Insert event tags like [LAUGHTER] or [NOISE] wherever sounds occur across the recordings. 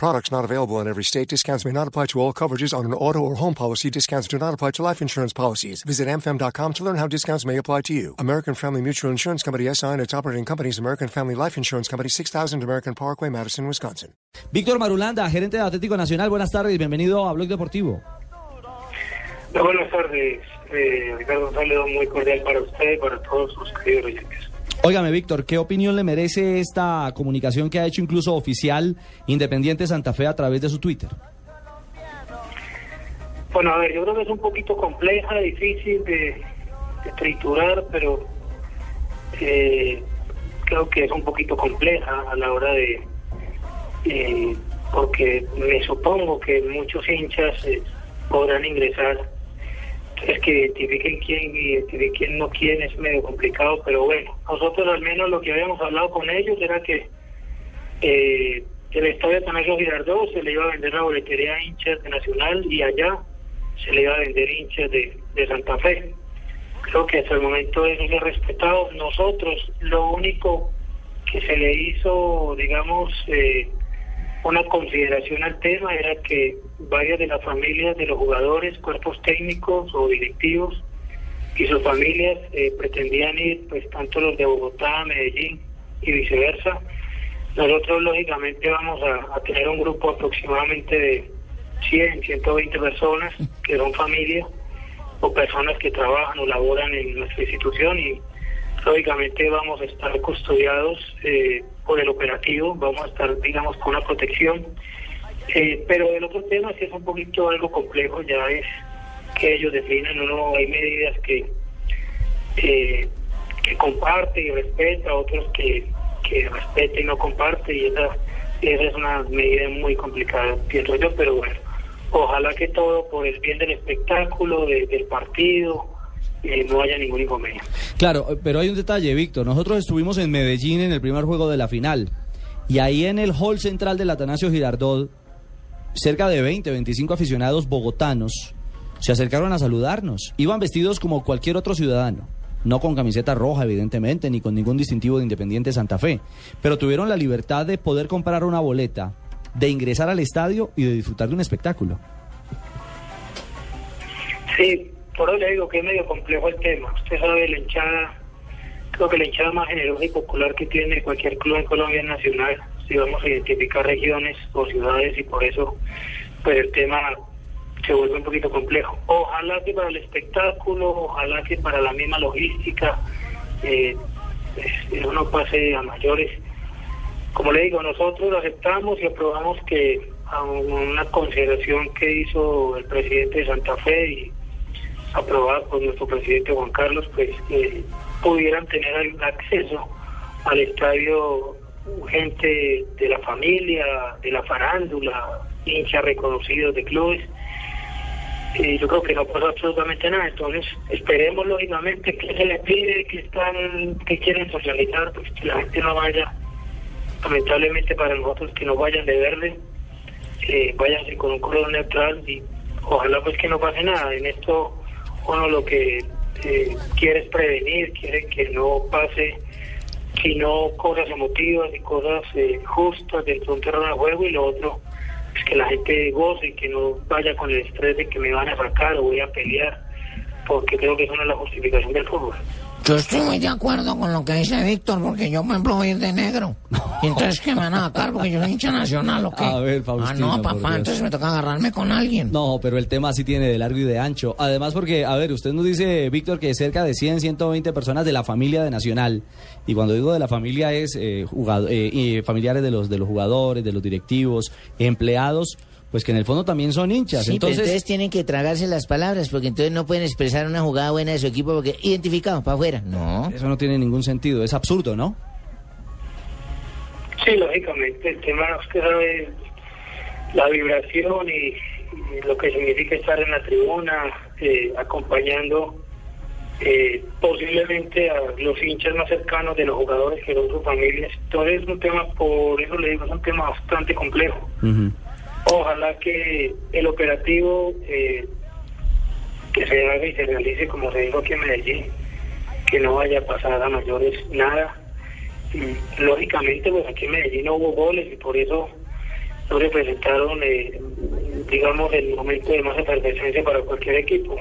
Products not available in every state. Discounts may not apply to all coverages on an auto or home policy. Discounts do not apply to life insurance policies. Visit amfam.com to learn how discounts may apply to you. American Family Mutual Insurance Company SI and its operating companies American Family Life Insurance Company 6000 American Parkway, Madison, Wisconsin. Víctor Marulanda, gerente de Atlético Nacional, buenas tardes, bienvenido a Blog Deportivo. buenas tardes, eh, Ricardo González, muy cordial para usted y para todos sus queridos oyentes. Óigame, Víctor, ¿qué opinión le merece esta comunicación que ha hecho incluso oficial Independiente Santa Fe a través de su Twitter? Bueno, a ver, yo creo que es un poquito compleja, difícil de, de triturar, pero eh, creo que es un poquito compleja a la hora de... Eh, porque me supongo que muchos hinchas eh, podrán ingresar es que identifiquen quién y identifiquen no quién es medio complicado, pero bueno, nosotros al menos lo que habíamos hablado con ellos era que eh, el estadio Atanasio Girardot se le iba a vender la boletería a hinchas de Nacional y allá se le iba a vender hinchas de, de Santa Fe. Creo que hasta el momento eso se ha respetado. Nosotros lo único que se le hizo, digamos, eh, una consideración al tema era que varias de las familias de los jugadores, cuerpos técnicos o directivos y sus familias eh, pretendían ir, pues tanto los de Bogotá, Medellín y viceversa. Nosotros lógicamente vamos a, tener un grupo aproximadamente de 100, 120 personas que son familias o personas que trabajan o laboran en nuestra institución y lógicamente vamos a estar custodiados eh, por el operativo, vamos a estar, digamos, con una protección. Eh, pero el otro tema sí es un poquito algo complejo, ya es que ellos definen, no, hay medidas que, que comparte y respeta, otros que, que respeta y no comparte, y esa, esa es una medida muy complicada, pienso yo, pero bueno, ojalá que todo por el bien del espectáculo, del partido, eh, no haya ningún inconveniente. Claro, pero hay un detalle, Víctor. Nosotros estuvimos en Medellín en el primer juego de la final. Y ahí en el hall central del Atanasio Girardot, cerca de 20, 25 aficionados bogotanos se acercaron a saludarnos. Iban vestidos como cualquier otro ciudadano. No con camiseta roja, evidentemente, ni con ningún distintivo de Independiente Santa Fe. Pero tuvieron la libertad de poder comprar una boleta, de ingresar al estadio y de disfrutar de un espectáculo. Sí, por eso le digo que es medio complejo el tema. Usted sabe, la hinchada, creo que la hinchada más generosa y popular que tiene cualquier club en Colombia nacional. Si vamos a identificar regiones o ciudades y por eso, pues el tema se vuelve un poquito complejo. Ojalá que para el espectáculo, ojalá que para la misma logística, eh, eso no pase a mayores. Como le digo, nosotros aceptamos y aprobamos que a una consideración que hizo el presidente de Santa Fe y aprobada por nuestro presidente Juan Carlos, pues eh, pudieran tener acceso al estadio gente de la familia, de la farándula, hinchas reconocidos de clubes. Eh, yo creo que no pasa absolutamente nada, entonces esperemos lógicamente que se les pide, que están, que quieren socializar, pues que la gente no vaya, lamentablemente para nosotros que no vayan de verde, eh, con un color neutral y ojalá pues que no pase nada. En esto uno lo que eh, quiere es prevenir, quiere que no pase sino cosas emotivas y cosas eh, justas dentro de un terreno de juego y lo otro es que la gente goce y que no vaya con el estrés de que me van a sacar o voy a pelear porque creo que eso no es la justificación del fútbol. Yo estoy muy de acuerdo con lo que dice Víctor, porque yo, por ejemplo, voy a ir de negro. Y entonces, ¿qué me van a sacar? Porque yo soy hincha nacional, ¿o qué? A ver, Ah, Faustino, no, por papá, entonces me toca agarrarme con alguien. No, pero el tema sí tiene de largo y de ancho. Además, porque, a ver, usted nos dice, Víctor, que cerca de 100, 120 personas de la familia de Nacional. Y cuando digo de la familia es eh, jugado- eh, y familiares de los, de los jugadores, de los directivos, empleados, pues que en el fondo también son hinchas. Sí, pero entonces, entonces tienen que tragarse las palabras, porque entonces no pueden expresar una jugada buena de su equipo porque identificado para afuera. No. eso no tiene ningún sentido. Es absurdo, ¿no? Sí, lógicamente, el tema, usted sabe, la vibración y, y lo que significa estar en la tribuna, eh, acompañando eh, posiblemente a los hinchas más cercanos de los jugadores que son sus familias. Entonces es un tema, por eso le digo, es un tema bastante complejo. Ujú. Ojalá que el operativo eh, que se haga y se realice como se dijo aquí en Medellín, que no vaya a pasar a mayores nada. Y, lógicamente, pues aquí en Medellín no hubo goles y por eso no se presentaron, eh, digamos, el momento de más efervescencia para cualquier equipo.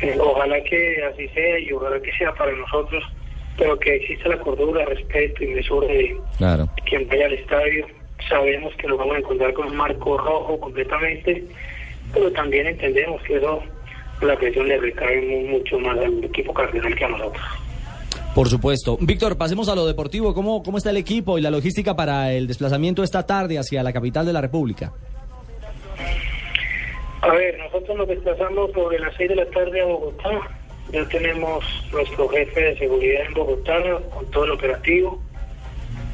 Eh, ojalá que así sea y ojalá que sea para nosotros, pero que exista la cordura, respeto y mesura de Claro. quien vaya al estadio. Sabemos que lo vamos a encontrar con un marco rojo completamente, pero también entendemos que eso, la presión le recae mu- mucho más al equipo cardenal que a nosotros. Por supuesto. Víctor, pasemos a lo deportivo. ¿Cómo, ¿Cómo está el equipo y la logística para el desplazamiento esta tarde hacia la capital de la República? A ver, nosotros nos desplazamos sobre las 6 de la tarde a Bogotá. Ya tenemos nuestro jefe de seguridad en Bogotá con todo el operativo.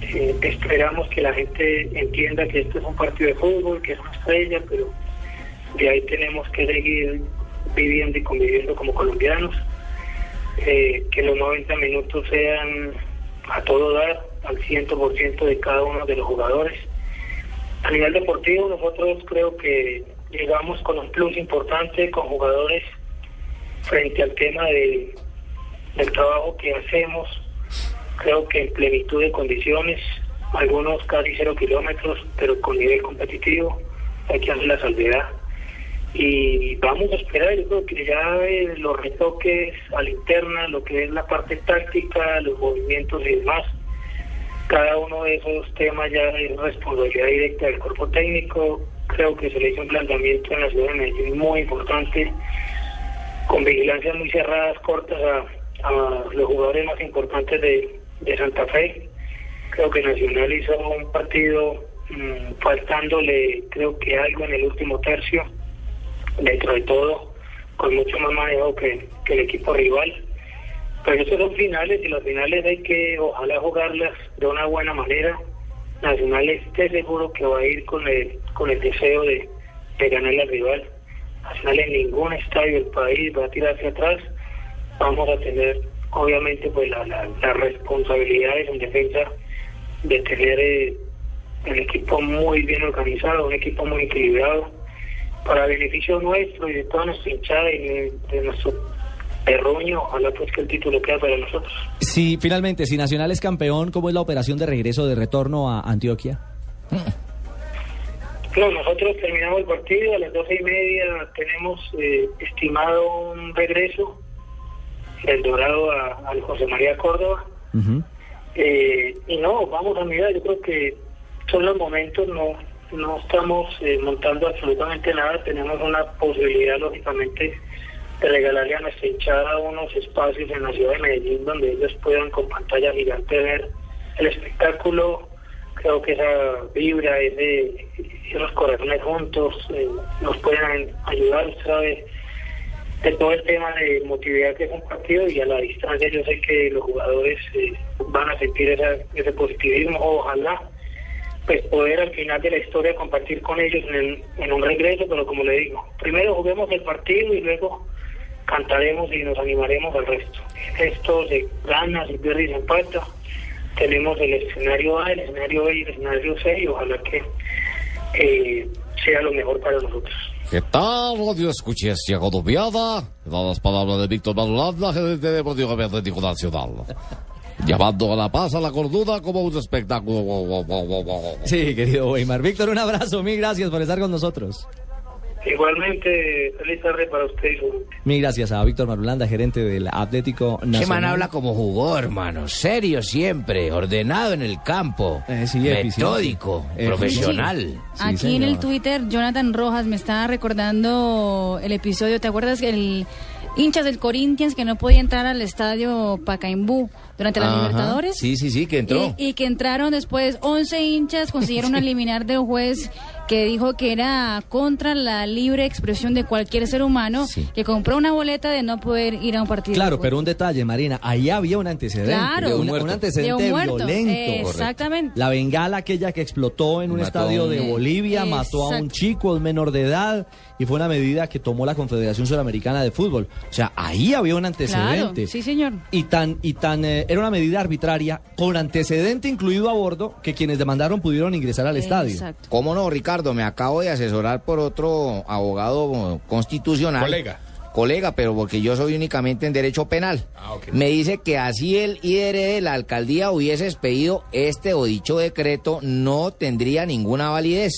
Eh, esperamos que la gente entienda que esto es un partido de fútbol, que es una estrella, pero de ahí tenemos que seguir viviendo y conviviendo como colombianos. Eh, que los 90 minutos sean a todo dar, al 100% de cada uno de los jugadores. A nivel deportivo, nosotros creo que llegamos con un plus importante con jugadores frente al tema de, del trabajo que hacemos. Creo que en plenitud de condiciones, algunos casi cero kilómetros, pero con nivel competitivo, hay que hacer la salvedad. Y vamos a esperar, yo creo que ya eh, los retoques a la interna, lo que es la parte táctica, los movimientos y demás, cada uno de esos temas ya es responsabilidad directa del cuerpo técnico. Creo que se le hizo un planteamiento en la ciudad de Medellín muy importante, con vigilancias muy cerradas, cortas a, a los jugadores más importantes de, de Santa Fe. Creo que Nacional hizo un partido mm, faltándole, creo que algo en el último tercio, dentro de todo, con mucho más manejo que, que el equipo rival. Pero estos son finales y las finales hay que ojalá jugarlas de una buena manera. Nacional esté seguro que va a ir con el, con el deseo de, de ganar al rival. Nacional en ningún estadio del país va a tirar hacia atrás. Vamos a tener obviamente pues la, la, las responsabilidades en defensa de tener eh, el equipo muy bien organizado, un equipo muy equilibrado para beneficio nuestro y de toda nuestra hinchada y de, de nuestro terruño, ojalá pues que el título quede para nosotros. Si finalmente, si Nacional es campeón, ¿cómo es la operación de regreso, de retorno a Antioquia? No, nosotros terminamos el partido, a las doce y media tenemos eh, estimado un regreso del Dorado a, al José María Córdoba. Eh, y no, vamos a mirar, yo creo que son los momentos, no no estamos eh, montando absolutamente nada, tenemos una posibilidad lógicamente de regalarle a nuestra hinchada unos espacios en la ciudad de Medellín donde ellos puedan con pantalla gigante ver el espectáculo, creo que esa vibra, ese, esos corazones juntos eh, nos pueden ayudar, ¿sabe? De todo el tema de motividad que es un partido y a la distancia yo sé que los jugadores eh, van a sentir ese positivismo, ojalá pues poder al final de la historia compartir con ellos en, el- en un regreso, pero como le digo, primero juguemos el partido y luego cantaremos y nos animaremos al resto. Esto se gana, se pierde y se empata. Tenemos el escenario A, el escenario B y el escenario C y ojalá que eh, sea lo mejor para nosotros. ¿Qué tal, Radio Escuchencia Colombiana? Dan las palabras de Víctor Manolanda, gerente deportivo Atlético Nacional. [LAUGHS] Llamando a la paz, a la cordura, como un espectáculo. Sí, querido Weimar. Víctor, un abrazo. Mil gracias por estar con nosotros. Igualmente, feliz tarde para ustedes. Mil gracias a Víctor Marulanda, gerente del Atlético Ese man Nacional. habla como jugó, hermano. Serio siempre, ordenado en el campo. Eh, sí, metódico, profesional. Sí, Aquí en el. Twitter, Jonathan Rojas me estaba recordando el episodio, ¿te acuerdas? El hinchas del Corinthians que no podía entrar al estadio Pacaembú durante las Ajá. Libertadores. Sí, sí, sí, que entró. Y, y que entraron después 11 hinchas, consiguieron [LAUGHS] eliminar del juez que dijo que era contra la libre expresión de cualquier ser humano Sí. que compró una boleta de no poder ir a un partido. de Claro, pero un detalle, Marina, ahí había un antecedente, Claro. De un un, muerto. un antecedente De un violento. exactamente. La bengala aquella que explotó en un Mató estadio un- de Bolivia, Eh, mató a un chico, un menor de edad, y fue una medida que tomó la Confederación Sudamericana de Fútbol. O sea, ahí había un antecedente. Claro, sí, señor. Y tan, y tan, eh, era una medida arbitraria, con antecedente incluido a bordo, que quienes demandaron pudieron ingresar al estadio. Exacto. ¿Cómo no, Ricardo? Me acabo de asesorar por otro abogado constitucional. Colega. Colega, pero porque yo soy únicamente en derecho penal. Ah, ok. Me dice que así el IDR de la alcaldía hubiese expedido este o dicho decreto no tendría ninguna validez.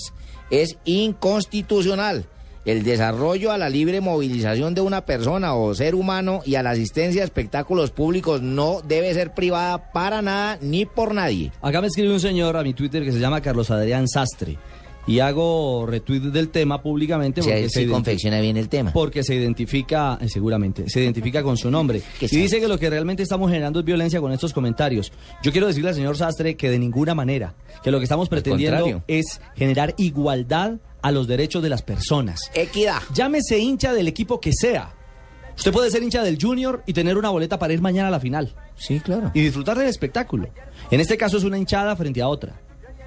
Es inconstitucional. El desarrollo a la libre movilización de una persona o ser humano y a la asistencia a espectáculos públicos no debe ser privada para nada ni por nadie. Acá me escribe un señor a mi Twitter que se llama Carlos Adrián Sastre. Y hago retweet del tema públicamente O sea, porque se confecciona bien el tema. porque se identifica, eh, seguramente, se identifica con su nombre. [LAUGHS] Y dice que lo que realmente estamos generando es violencia con estos comentarios. Yo quiero decirle al señor Sastre que de ninguna manera, que lo que estamos pretendiendo es generar igualdad a los derechos de las personas. Equidad. Llámese hincha del equipo que sea. Usted puede ser hincha del Junior y tener una boleta para ir mañana a la final Sí, claro. y disfrutar del espectáculo. En este caso es una hinchada frente a otra.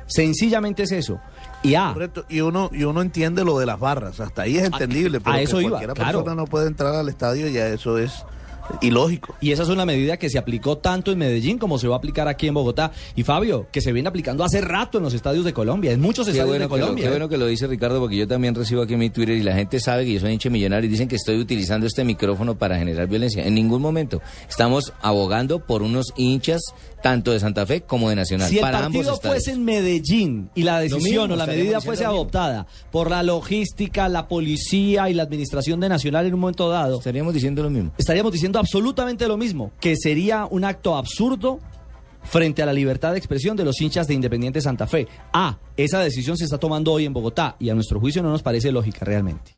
Sencillamente es eso. Y ah, Correcto, y uno, y uno entiende lo de las barras, hasta ahí es entendible, a pero eso que iba, cualquiera claro. persona no puede entrar al estadio, ya eso es ilógico. Y esa es una medida que se aplicó tanto en Medellín como se va a aplicar aquí en Bogotá. Y Fabio, que se viene aplicando hace rato en los estadios de Colombia, en muchos Qué estadios bueno, de que lo, Colombia. qué ¿eh? bueno que lo dice Ricardo, porque yo también recibo aquí en mi Twitter y la gente sabe que yo soy hincha millonario y dicen que estoy utilizando este micrófono para generar violencia. En ningún momento. Estamos abogando por unos hinchas tanto de Santa Fe como de Nacional. Si el para partido fuese en Medellín y la decisión mismo, o la medida fuese adoptada por la logística, la policía y la administración de Nacional en un momento dado, Estaríamos diciendo lo mismo. estaríamos diciendo absolutamente lo mismo, que sería un acto absurdo frente a la libertad de expresión de los hinchas de Independiente Santa Fe. Ah, esa decisión se está tomando hoy en Bogotá y a nuestro juicio no nos parece lógica realmente.